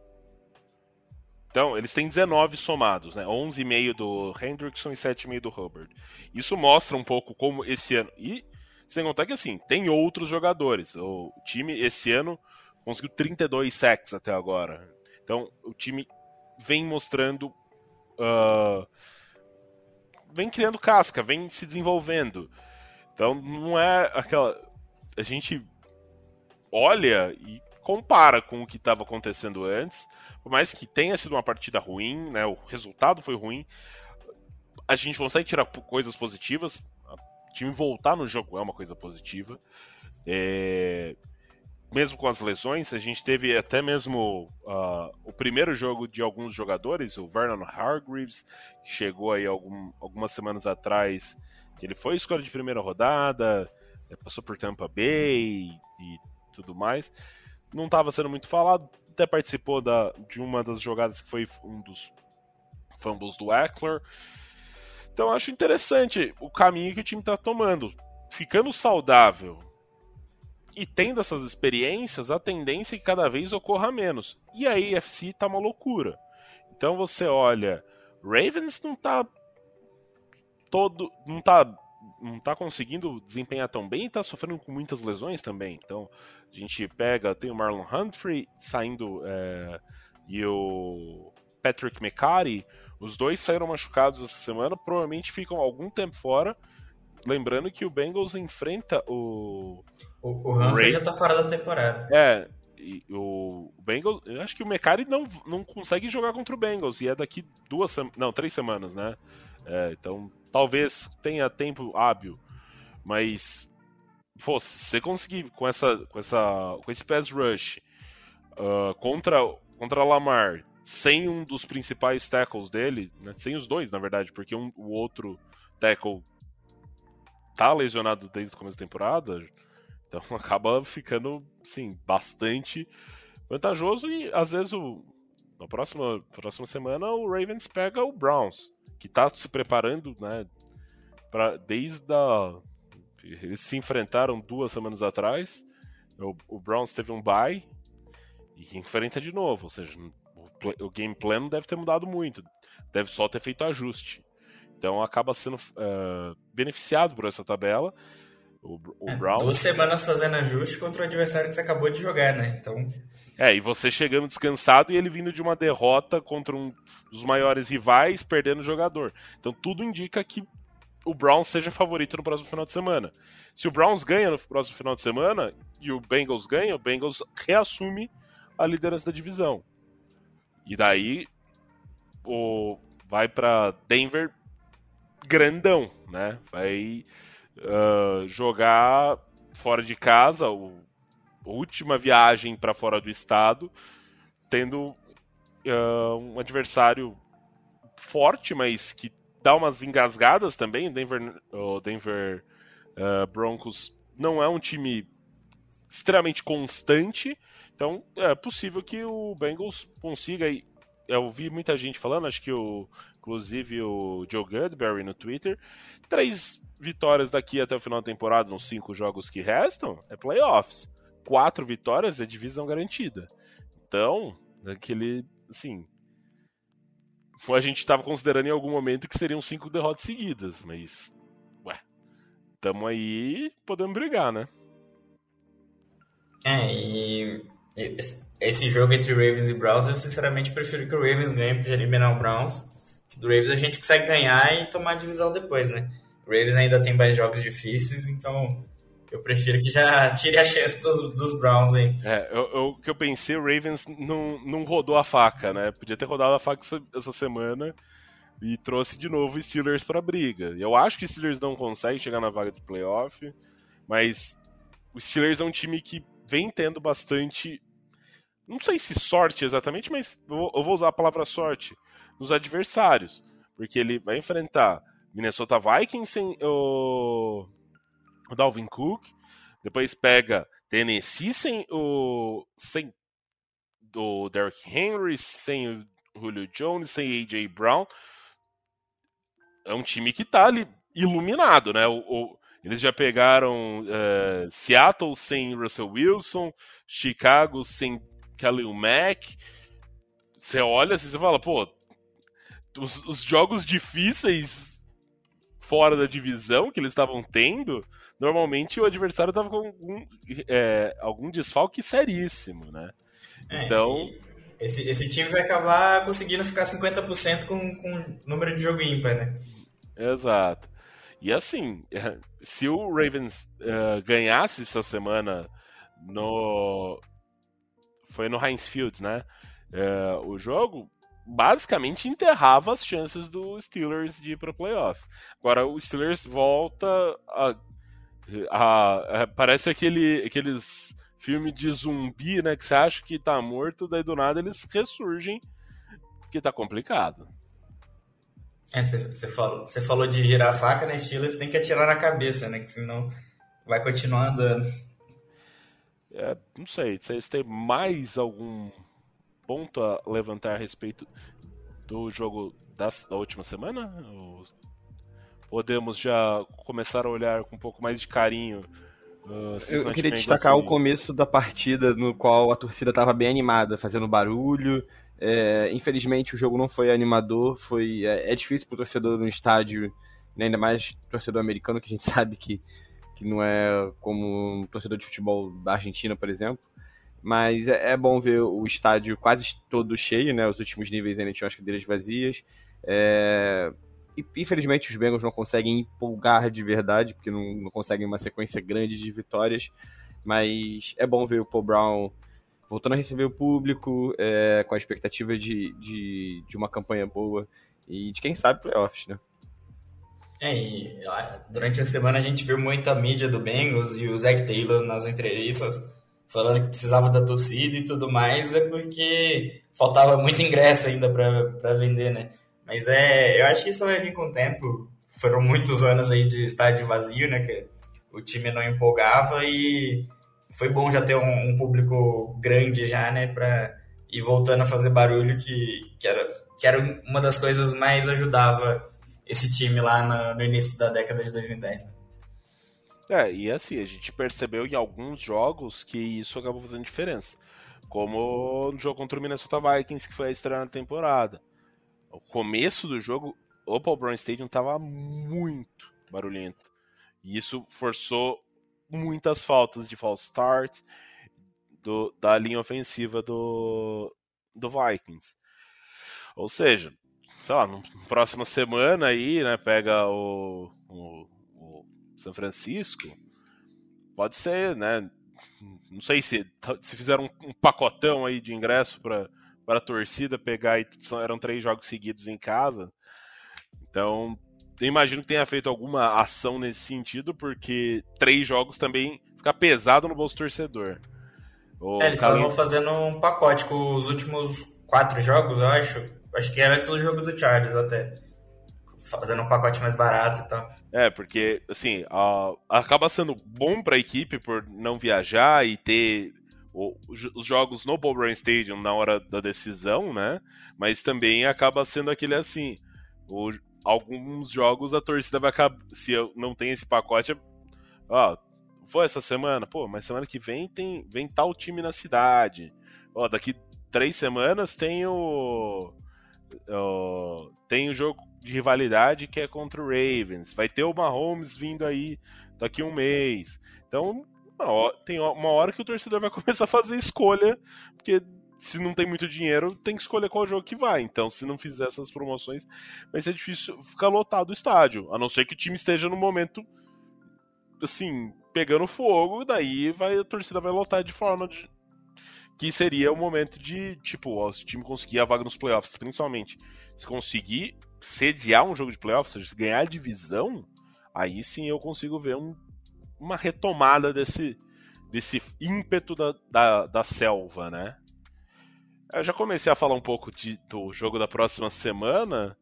Então, eles têm 19 somados, né? 11,5 do Hendrickson e 7,5 do Hubbard. Isso mostra um pouco como esse ano. E, sem contar que, assim, tem outros jogadores. O time, esse ano, conseguiu 32 sacks até agora. Então, o time vem mostrando. Uh, vem criando casca, vem se desenvolvendo. Então, não é aquela. A gente olha e compara com o que estava acontecendo antes, por mais que tenha sido uma partida ruim, né, o resultado foi ruim, a gente consegue tirar coisas positivas. Time voltar no jogo é uma coisa positiva. É... Mesmo com as lesões, a gente teve até mesmo uh, o primeiro jogo de alguns jogadores, o Vernon Hargreaves, que chegou aí algum, algumas semanas atrás, ele foi escolha de primeira rodada, passou por Tampa Bay e tudo mais não estava sendo muito falado, até participou da, de uma das jogadas que foi um dos fumbles do Eckler. Então acho interessante o caminho que o time está tomando. Ficando saudável e tendo essas experiências, a tendência é que cada vez ocorra menos. E a AFC tá uma loucura. Então você olha, Ravens não tá todo, não tá não tá conseguindo desempenhar tão bem tá sofrendo com muitas lesões também. Então, a gente pega, tem o Marlon Humphrey saindo é, e o Patrick McCarty, os dois saíram machucados essa semana, provavelmente ficam algum tempo fora. Lembrando que o Bengals enfrenta o. O, o Humphrey já tá fora da temporada. É, o Bengals. Eu acho que o McCarty não, não consegue jogar contra o Bengals, e é daqui duas. Não, três semanas, né? É, então talvez tenha tempo hábil, mas pô, se você conseguir com essa com essa com esse pass rush uh, contra contra Lamar sem um dos principais tackles dele, né, sem os dois na verdade, porque um, o outro tackle tá lesionado desde o começo da temporada, então acaba ficando sim bastante vantajoso e às vezes o na próxima, próxima semana o Ravens pega o Browns que está se preparando, né? Pra, desde a. Eles se enfrentaram duas semanas atrás. O, o Browns teve um bye e enfrenta de novo. Ou seja, o, game plan não deve ter mudado muito. Deve só ter feito ajuste. Então acaba sendo uh, beneficiado por essa tabela. O, o é, Browns... Duas semanas fazendo ajuste contra o adversário que você acabou de jogar, né? Então. É, e você chegando descansado e ele vindo de uma derrota contra um dos maiores rivais, perdendo o jogador. Então tudo indica que o Browns seja favorito no próximo final de semana. Se o Browns ganha no próximo final de semana e o Bengals ganha, o Bengals reassume a liderança da divisão. E daí o vai para Denver grandão, né? Vai uh, jogar fora de casa, o, última viagem para fora do estado, tendo uh, um adversário forte, mas que dá umas engasgadas também. O Denver, o Denver uh, Broncos não é um time extremamente constante, então é possível que o Bengals consiga. Eu vi muita gente falando, acho que o, inclusive o Joe Goodberry no Twitter, três vitórias daqui até o final da temporada, nos cinco jogos que restam, é playoffs. Quatro vitórias é divisão garantida. Então, aquele, assim, a gente estava considerando em algum momento que seriam cinco derrotas seguidas, mas, ué, tamo aí, podemos brigar, né? É, e esse jogo entre Ravens e Browns, eu sinceramente prefiro que o Ravens ganhe para eliminar o Browns. Do Ravens a gente consegue ganhar e tomar a divisão depois, né? O Ravens ainda tem mais jogos difíceis, então eu prefiro que já tire a chance dos, dos Browns aí. É, o que eu pensei, o Ravens não, não rodou a faca, né? Podia ter rodado a faca essa, essa semana e trouxe de novo os Steelers para briga. Eu acho que os Steelers não conseguem chegar na vaga de playoff, mas os Steelers é um time que vem tendo bastante. Não sei se sorte exatamente, mas eu vou usar a palavra sorte nos adversários. Porque ele vai enfrentar Minnesota Vikings sem o, o Dalvin Cook, depois pega Tennessee sem o sem o Derrick Henry, sem o Julio Jones, sem AJ Brown. É um time que tá ali iluminado, né? O, o eles já pegaram uh, Seattle sem Russell Wilson, Chicago sem Khalil Mack. Você olha assim, você fala, pô, os, os jogos difíceis fora da divisão que eles estavam tendo, normalmente o adversário estava com algum, é, algum desfalque seríssimo, né? É, então. Esse, esse time vai acabar conseguindo ficar 50% com, com número de jogo ímpar, né? Exato. E assim, se o Ravens uh, ganhasse essa semana no. Foi no Heinz Field, né? Uh, o jogo basicamente enterrava as chances do Steelers de ir para playoff. Agora o Steelers volta a, a, a, parece aquele aqueles filmes de zumbi, né, que você acha que tá morto, daí do nada eles ressurgem, que tá complicado. É, você falou, falou de girar a faca, né? Steelers tem que atirar na cabeça, né? Que senão vai continuar andando. É, não sei, vocês têm mais algum ponto a levantar a respeito do jogo da, da última semana? Ou podemos já começar a olhar com um pouco mais de carinho Uh, eu queria destacar assim. o começo da partida no qual a torcida estava bem animada, fazendo barulho, é, infelizmente o jogo não foi animador, foi é, é difícil para o torcedor no estádio, né, ainda mais torcedor americano que a gente sabe que, que não é como um torcedor de futebol da Argentina, por exemplo. Mas é, é bom ver o estádio quase todo cheio, né? Os últimos níveis ainda tinham as cadeiras vazias. É... E, infelizmente os Bengals não conseguem empolgar de verdade, porque não, não conseguem uma sequência grande de vitórias. Mas é bom ver o Paul Brown voltando a receber o público, é, com a expectativa de, de, de, uma campanha boa e de quem sabe playoffs, né? É, e durante a semana a gente viu muita mídia do Bengals e o Zach Taylor nas entrevistas falando que precisava da torcida e tudo mais, é porque faltava muito ingresso ainda para vender, né? Mas é, eu acho que isso vai vir com o tempo. Foram muitos anos aí de estádio vazio, né? Que o time não empolgava e foi bom já ter um, um, público grande já, né, para ir voltando a fazer barulho, que, que, era, que era uma das coisas mais ajudava esse time lá no, início da década de 2010. Né? É, e assim, a gente percebeu em alguns jogos que isso acabou fazendo diferença. Como no jogo contra o Minnesota Vikings, que foi a estreia na temporada. O começo do jogo, o Paul Brown Stadium estava muito barulhento. E isso forçou muitas faltas de false start do, da linha ofensiva do, do Vikings. Ou seja, sei lá, na próxima semana aí, né, pega o, o, o São Francisco, pode ser, né? Não sei se, se fizeram um, um pacotão aí de ingresso para para a torcida pegar e eram três jogos seguidos em casa. Então, eu imagino que tenha feito alguma ação nesse sentido, porque três jogos também fica pesado no bolso torcedor. O é, eles estavam fazendo um pacote com os últimos quatro jogos, eu acho. Acho que era antes do jogo do Charles até. Fazendo um pacote mais barato e tal. É, porque, assim, acaba sendo bom para a equipe por não viajar e ter o, os jogos no Bob Stadium na hora da decisão, né? Mas também acaba sendo aquele assim. O, alguns jogos a torcida vai acabar. Se eu não tem esse pacote, ó, foi essa semana, pô, mas semana que vem tem vem tal time na cidade. Ó, daqui três semanas tem o, tem o jogo de rivalidade que é contra o Ravens. Vai ter o Mahomes vindo aí daqui um mês. Então, hora, tem uma hora que o torcedor vai começar a fazer escolha, porque se não tem muito dinheiro, tem que escolher qual jogo que vai. Então, se não fizer essas promoções, vai ser difícil ficar lotado o estádio. A não ser que o time esteja no momento, assim, pegando fogo, daí vai, a torcida vai lotar de forma de, que seria o momento de, tipo, ó, se o time conseguir a vaga nos playoffs, principalmente, se conseguir sediar um jogo de playoffs, ou seja, se ganhar a divisão, aí sim eu consigo ver um, uma retomada desse, desse ímpeto da, da, da selva, né? Eu já comecei a falar um pouco de, do jogo da próxima semana.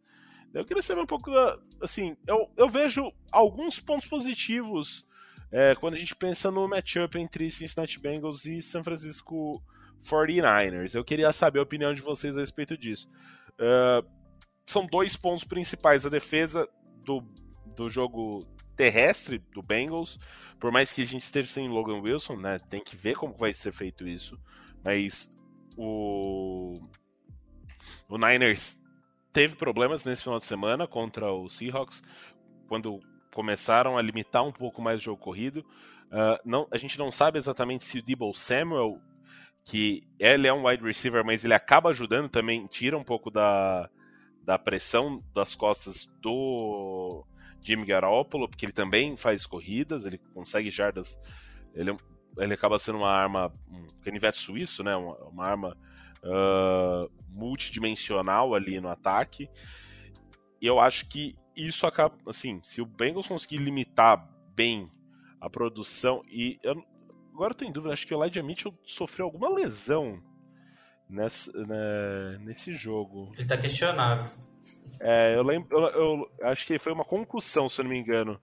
Eu queria saber um pouco da. Assim, eu, eu vejo alguns pontos positivos é, quando a gente pensa no matchup entre Cincinnati Bengals e San Francisco 49ers. Eu queria saber a opinião de vocês a respeito disso. Uh, são dois pontos principais: a defesa do, do jogo terrestre do Bengals, por mais que a gente esteja sem Logan Wilson, né? Tem que ver como vai ser feito isso. Mas o, o Niners teve problemas nesse final de semana contra o Seahawks, quando começaram a limitar um pouco mais o jogo corrido. Uh, não, a gente não sabe exatamente se o Debo Samuel, que ele é um wide receiver, mas ele acaba ajudando também, tira um pouco da, da pressão das costas do Jimmy Garoppolo, porque ele também faz corridas, ele consegue jardas. Ele, é ele acaba sendo uma arma, um canivete suíço, né? Uma, uma arma uh, multidimensional ali no ataque. E eu acho que isso acaba, assim, se o Bengals conseguir limitar bem a produção e eu, agora eu tô em dúvida, acho que o Elijah Mitchell sofreu alguma lesão nessa, né, nesse jogo. Ele tá questionável. É, eu lembro, eu, eu, acho que foi uma concussão, se eu não me engano.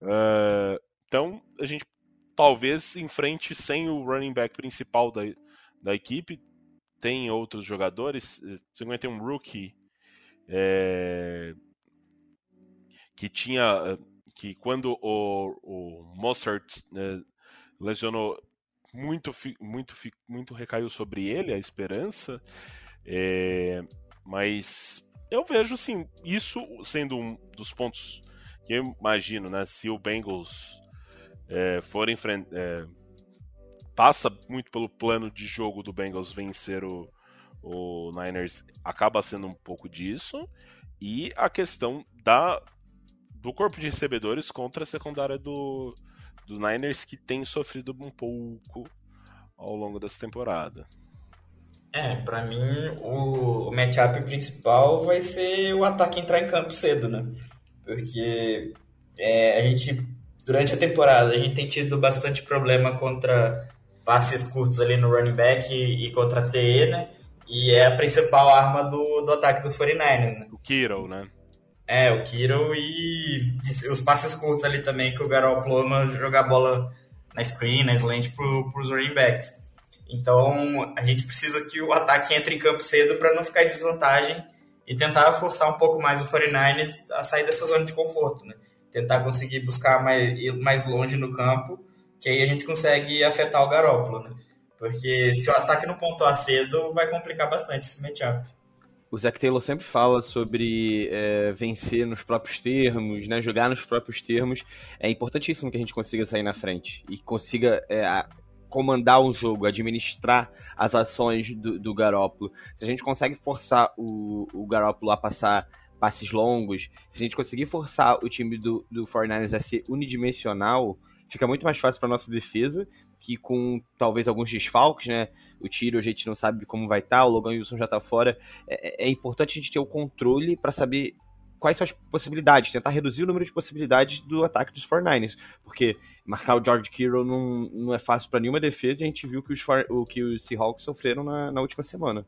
Uh, então a gente talvez enfrente sem o running back principal da, da equipe. Tem outros jogadores. Você tem um rookie é, que tinha. que quando o, o Mostert é, lesionou, muito, muito, muito recaiu sobre ele a esperança. É, mas eu vejo, assim, isso sendo um dos pontos que eu imagino, né? Se o Bengals é, for enfrentar. É, passa muito pelo plano de jogo do Bengals vencer o, o Niners, acaba sendo um pouco disso. E a questão da do corpo de recebedores contra a secundária do, do Niners, que tem sofrido um pouco ao longo dessa temporada. É, para mim o, o matchup principal vai ser o ataque entrar em campo cedo, né? Porque é, a gente durante a temporada a gente tem tido bastante problema contra passes curtos ali no running back e, e contra a TE, né? E é a principal arma do, do ataque do 49ers, né? O Kiro, né? É, o Kiro e os passes curtos ali também, que o Garoppolo jogar bola na screen, na slant pro, pros running backs. Então, a gente precisa que o ataque entre em campo cedo para não ficar em desvantagem e tentar forçar um pouco mais o 49ers a sair dessa zona de conforto, né? tentar conseguir buscar mais, ir mais longe no campo, que aí a gente consegue afetar o Garópolo, né? Porque se o ataque não pontuar cedo, vai complicar bastante esse matchup. O Zac Taylor sempre fala sobre é, vencer nos próprios termos, né, jogar nos próprios termos. É importantíssimo que a gente consiga sair na frente e consiga é, comandar um jogo, administrar as ações do, do Garópolo, se a gente consegue forçar o, o Garópolo a passar passes longos, se a gente conseguir forçar o time do, do 49ers a ser unidimensional, fica muito mais fácil para nossa defesa, que com talvez alguns desfalques, né? O tiro a gente não sabe como vai estar, tá, o Logan Wilson já está fora. É, é, importante a gente ter o controle para saber quais são as possibilidades, tentar reduzir o número de possibilidades do ataque dos 49ers, porque marcar o George Kittle não, não é fácil para nenhuma defesa e a gente viu que os, o que os Seahawks sofreram na, na última semana.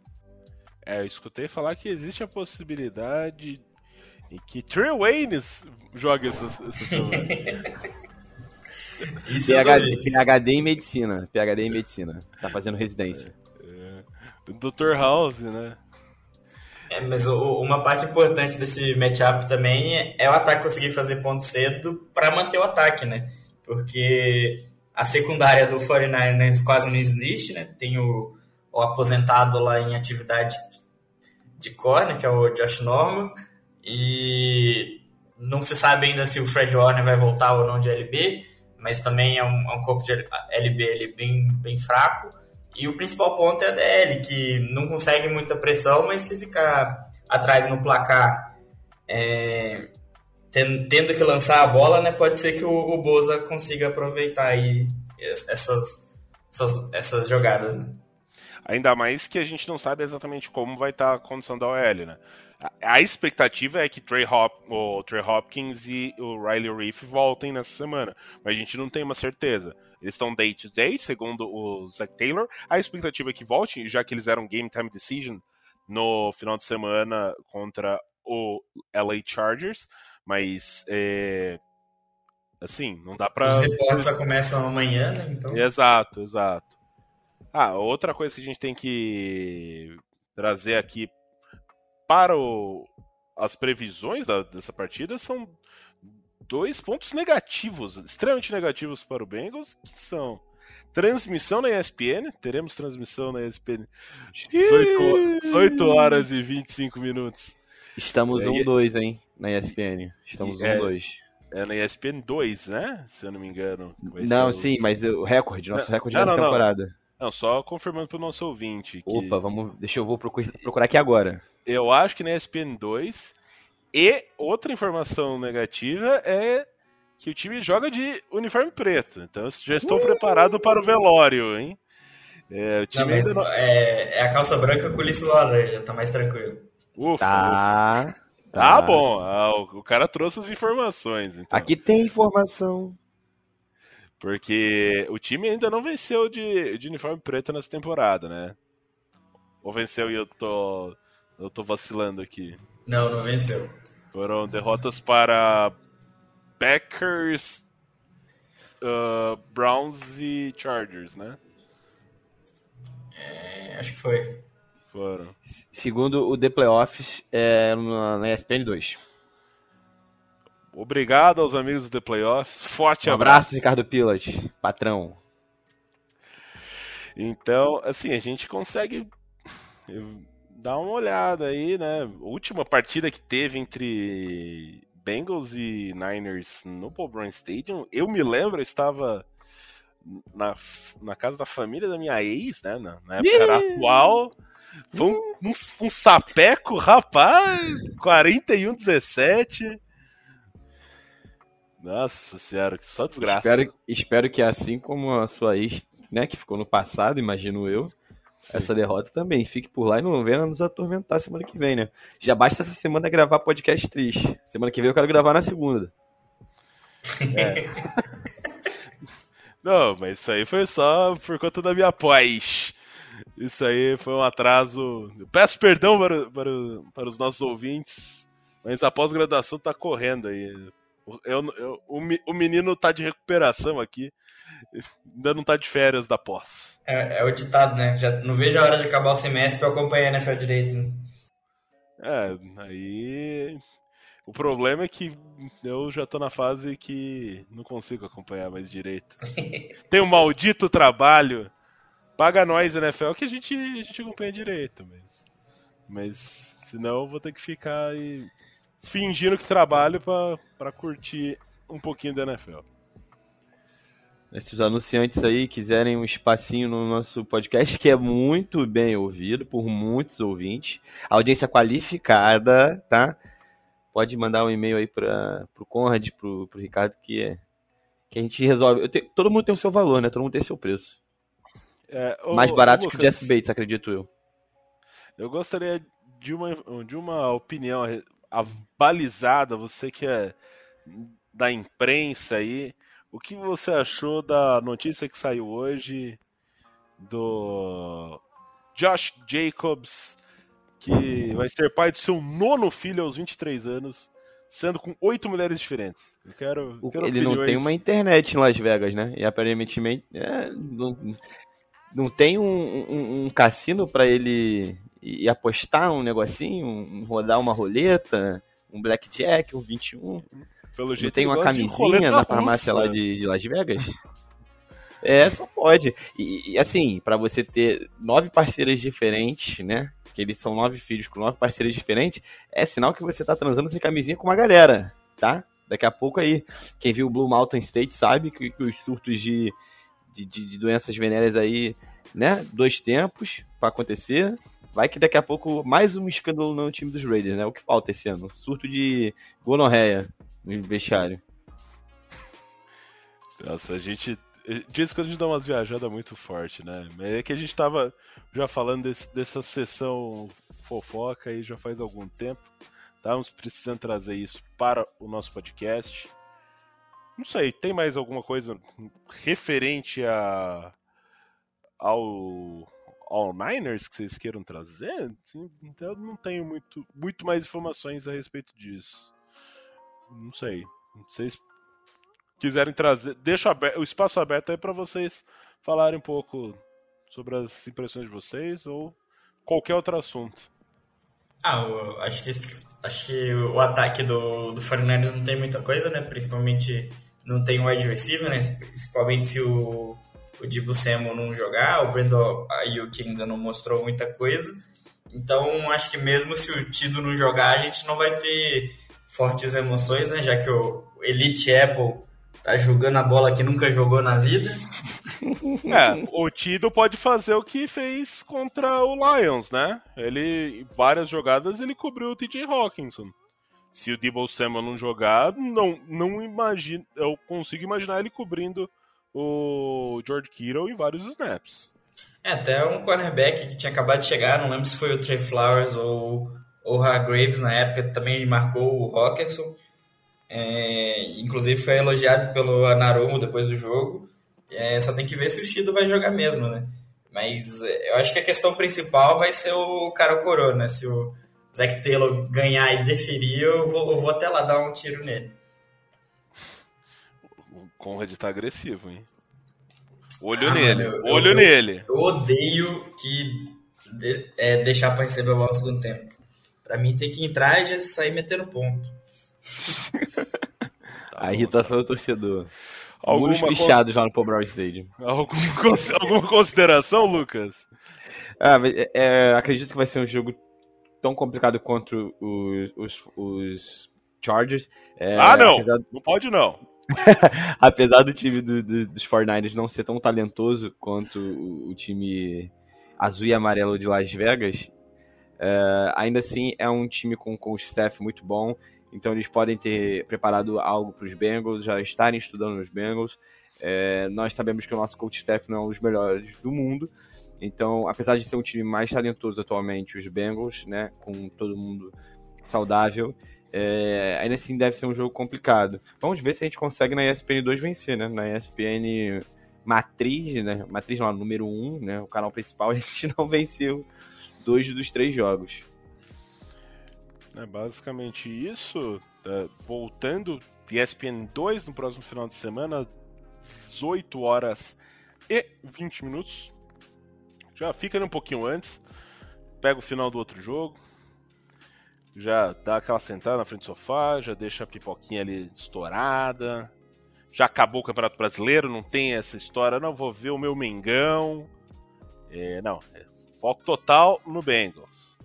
É, eu escutei falar que existe a possibilidade e que Trey Waynes joga essa, essa semana. Isso PhD, PhD em medicina. PhD em medicina. Tá fazendo residência. É, é. Dr. House, né? É, mas o, uma parte importante desse matchup também é o ataque conseguir fazer ponto cedo para manter o ataque, né? Porque a secundária do 49ers quase não existe, né? Tem o, o aposentado lá em atividade de corner, que é o Josh Norman, e não se sabe ainda se o Fred Warner vai voltar ou não de LB, mas também é um, é um corpo de LB ele bem, bem fraco. E o principal ponto é a DL, que não consegue muita pressão, mas se ficar atrás no placar, é, tendo que lançar a bola, né, pode ser que o, o Boza consiga aproveitar aí essas, essas, essas jogadas. Né? Ainda mais que a gente não sabe exatamente como vai estar a condição da OL, né? A expectativa é que Trey Hop, o Trey Hopkins e o Riley Reef voltem nessa semana, mas a gente não tem uma certeza. Eles estão day to day, segundo o Zach Taylor. A expectativa é que voltem, já que eles eram game time decision no final de semana contra o LA Chargers, mas é, assim, não dá pra. Os reportes só começam amanhã, né? Então... Exato, exato. Ah, outra coisa que a gente tem que trazer aqui para o, as previsões da, dessa partida são dois pontos negativos, extremamente negativos para o Bengals, que são transmissão na ESPN, teremos transmissão na ESPN 18, 18 horas e 25 minutos. Estamos 1-2, um, hein, na ESPN. Estamos 1-2. Um, é, é, na ESPN 2, né? Se eu não me engano. Não, sim, o... mas o recorde, nosso recorde não, dessa não, temporada. Não. Não, só confirmando para o nosso ouvinte. Que... Opa, vamos, deixa eu vou procurar aqui agora eu acho que na ESPN 2. E outra informação negativa é que o time joga de uniforme preto. Então já estou uh! preparado para o velório, hein? É, o time não, não... É, é, a calça branca com listo laranja, tá mais tranquilo. Ufa, tá. Ufa. Tá, tá bom. Ah, o, o, cara trouxe as informações. Então. Aqui tem informação. Porque o time ainda não venceu de, de uniforme preto nessa temporada, né? Ou venceu e eu tô eu tô vacilando aqui. Não, não venceu. Foram derrotas para Packers, uh, Browns e Chargers, né? É, acho que foi. Foram. Segundo o The Playoffs, é na, na ESPN 2. Obrigado aos amigos do The Playoffs. Forte um abraço. abraço, Ricardo Pilas, patrão. Então, assim, a gente consegue dá uma olhada aí, né? Última partida que teve entre Bengals e Niners no Paul Brown Stadium, eu me lembro, eu estava na, na casa da família da minha ex, né? Na, na época era atual. Foi um, um, um sapeco, rapaz! 41-17. Nossa senhora, que só desgraça. Espero, espero que assim como a sua ex, né, que ficou no passado, imagino eu, Sim. essa derrota também. Fique por lá e não venha nos atormentar semana que vem, né? Já basta essa semana gravar podcast triste. Semana que vem eu quero gravar na segunda. É. não, mas isso aí foi só por conta da minha pós. Isso aí foi um atraso. Eu peço perdão para, para, para os nossos ouvintes, mas a pós-graduação tá correndo aí. Eu, eu, o, o menino tá de recuperação aqui ainda não tá de férias da pós. É, é o ditado, né? Já não vejo a hora de acabar o semestre pra eu acompanhar a NFL direito. Né? É, aí. O problema é que eu já tô na fase que não consigo acompanhar mais direito. Tem um maldito trabalho. Paga nós, NFL, que a gente, a gente acompanha direito. Mas, mas senão eu vou ter que ficar aí fingindo que trabalho pra curtir um pouquinho da NFL. Se os anunciantes aí quiserem um espacinho no nosso podcast, que é muito bem ouvido por muitos ouvintes, audiência qualificada, tá? Pode mandar um e-mail aí para o Conrad, para o Ricardo, que, é, que a gente resolve. Te, todo mundo tem o seu valor, né? Todo mundo tem seu preço. É, ô, Mais barato ô, que o Jesse Bates, acredito eu. Eu gostaria de uma, de uma opinião balizada, você que é da imprensa aí. O que você achou da notícia que saiu hoje do Josh Jacobs, que vai ser pai do seu nono filho aos 23 anos, sendo com oito mulheres diferentes? Eu quero, quero Ele opiniões. não tem uma internet em Las Vegas, né? E aparentemente é, não, não tem um, um, um cassino para ele ir apostar um negocinho, um, rodar uma roleta, um blackjack, um 21. Pelo jeito tem uma camisinha na farmácia lá de, de Las Vegas? É, só pode. E, e assim, para você ter nove parceiras diferentes, né? Que eles são nove filhos com nove parceiras diferentes, é sinal que você tá transando sem camisinha com uma galera, tá? Daqui a pouco aí, quem viu o Blue Mountain State sabe que, que os surtos de, de, de, doenças venéreas aí, né? Dois tempos para acontecer. Vai que daqui a pouco mais um escândalo no time dos Raiders, né? O que falta esse ano? Surto de gonorreia no vestiário. Nossa, a gente. Diz que a gente dá umas viajadas muito forte, né? É que a gente tava já falando desse, dessa sessão fofoca aí já faz algum tempo. Estávamos precisando trazer isso para o nosso podcast. Não sei, tem mais alguma coisa referente a ao All Niners que vocês queiram trazer? Sim, então eu não tenho muito, muito mais informações a respeito disso. Não sei. Se vocês quiserem trazer, deixa o espaço aberto aí para vocês falarem um pouco sobre as impressões de vocês ou qualquer outro assunto. Ah, eu acho que acho que o ataque do, do 49 não tem muita coisa, né? Principalmente não tem wide receiver, né? Principalmente se o, o Dibu Samuel não jogar, o Brandon Ayuk ainda não mostrou muita coisa. Então, acho que mesmo se o Tido não jogar, a gente não vai ter fortes emoções, né? Já que o Elite Apple tá jogando a bola que nunca jogou na vida. É, o Tido pode fazer o que fez contra o Lions, né? Ele, várias jogadas, ele cobriu o TJ Hawkinson. Se o Debo Samuel não jogar, não, não imagino, eu consigo imaginar ele cobrindo o George Kittle em vários snaps. É, até um cornerback que tinha acabado de chegar, não lembro se foi o Trey Flowers ou o Hargraves na época, também marcou o Rockerson. É, inclusive foi elogiado pelo Anarumo depois do jogo. É, só tem que ver se o Shido vai jogar mesmo, né? Mas é, eu acho que a questão principal vai ser o cara Corona. Se o Zac Taylor ganhar e deferir, eu vou, eu vou até lá dar um tiro nele. O Conrad tá agressivo, hein? Olho ah, nele, mano, eu, olho eu, nele. Eu odeio que de, é, deixar para receber a bola no segundo tempo. Pra mim tem que entrar e já sair metendo ponto. a irritação do torcedor. Alguns pichados lá no Brown Stadium. Alguma, alguma consideração, Lucas? Ah, é, é, acredito que vai ser um jogo tão complicado contra os, os, os Chargers. É, ah, não! Apesar... Não pode não. apesar do time do, do, dos 49ers não ser tão talentoso quanto o, o, time azul e amarelo de Las Vegas, é, ainda assim é um time com, com staff muito bom. Então eles podem ter preparado algo para os Bengals, já estarem estudando nos Bengals. É, nós sabemos que o nosso coach staff não é um dos melhores do mundo, então, apesar de ser um time mais talentoso atualmente, os Bengals, né, com todo mundo saudável, é, ainda assim deve ser um jogo complicado. Vamos ver se a gente consegue na ESPN 2 vencer, né? Na ESPN Matriz, né? Matriz lá, número 1, um, né? O canal principal, a gente não venceu dois dos três jogos. É basicamente isso. É, voltando, ESPN 2 no próximo final de semana, 18 horas e 20 minutos. Já fica ali um pouquinho antes. Pega o final do outro jogo. Já dá aquela sentada na frente do sofá, já deixa a pipoquinha ali estourada. Já acabou o Campeonato Brasileiro, não tem essa história, não, vou ver o meu Mengão. É, não, é foco total no Bengals.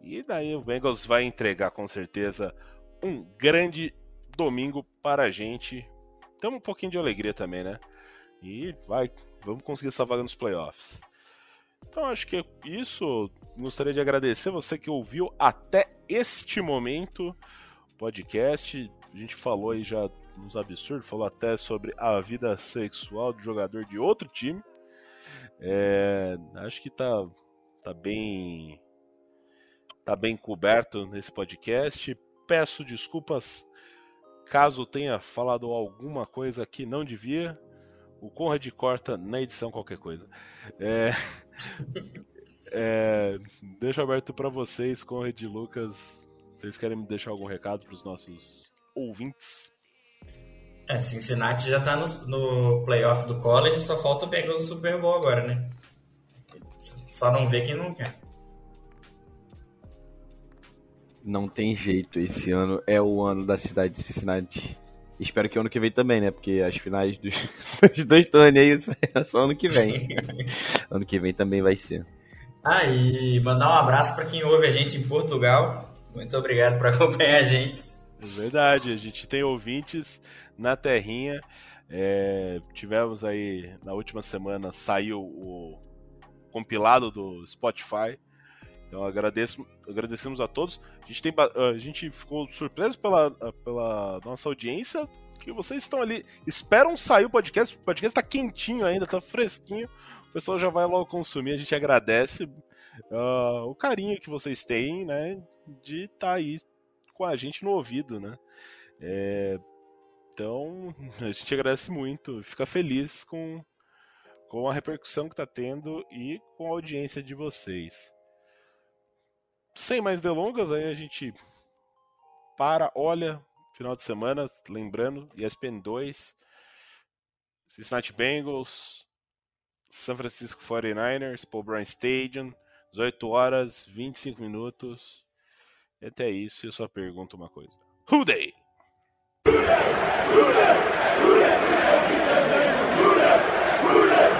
E daí o Bengals vai entregar com certeza um grande domingo para a gente. Temos um pouquinho de alegria também, né? E vai, vamos conseguir essa vaga nos playoffs. Então acho que é isso. Gostaria de agradecer você que ouviu até este momento o podcast. A gente falou aí já uns absurdos, falou até sobre a vida sexual do jogador de outro time. É, acho que tá, tá bem tá bem coberto nesse podcast. Peço desculpas caso tenha falado alguma coisa que não devia. O Conrad corta na edição qualquer coisa. É, é, deixo aberto para vocês, Conrad e Lucas. Vocês querem me deixar algum recado para os nossos ouvintes? É, Cincinnati já tá no, no playoff do college, só falta o Bengals no Super Bowl agora, né? Só não vê quem não quer. Não tem jeito, esse ano é o ano da cidade de Cincinnati. Espero que ano que vem também, né? Porque as finais dos, dos dois torneios é só ano que vem. ano que vem também vai ser. Ah, e mandar um abraço para quem ouve a gente em Portugal. Muito obrigado por acompanhar a gente. É verdade, a gente tem ouvintes na terrinha. É, tivemos aí na última semana saiu o compilado do Spotify. Então agradeço, agradecemos a todos. A gente, tem, a gente ficou surpreso pela, pela nossa audiência, que vocês estão ali, esperam sair o podcast, o podcast está quentinho ainda, está fresquinho, o pessoal já vai logo consumir, a gente agradece uh, o carinho que vocês têm, né, de estar tá aí com a gente no ouvido, né. É, então, a gente agradece muito, fica feliz com, com a repercussão que está tendo e com a audiência de vocês. Sem mais delongas, aí a gente para, olha, final de semana, lembrando, ESPN 2, Cincinnati Bengals, San Francisco 49ers, Paul Brown Stadium, 18 horas, 25 minutos. Até isso, eu só pergunto uma coisa. Who day? Who day? Who day? Who day? Who day? Who day?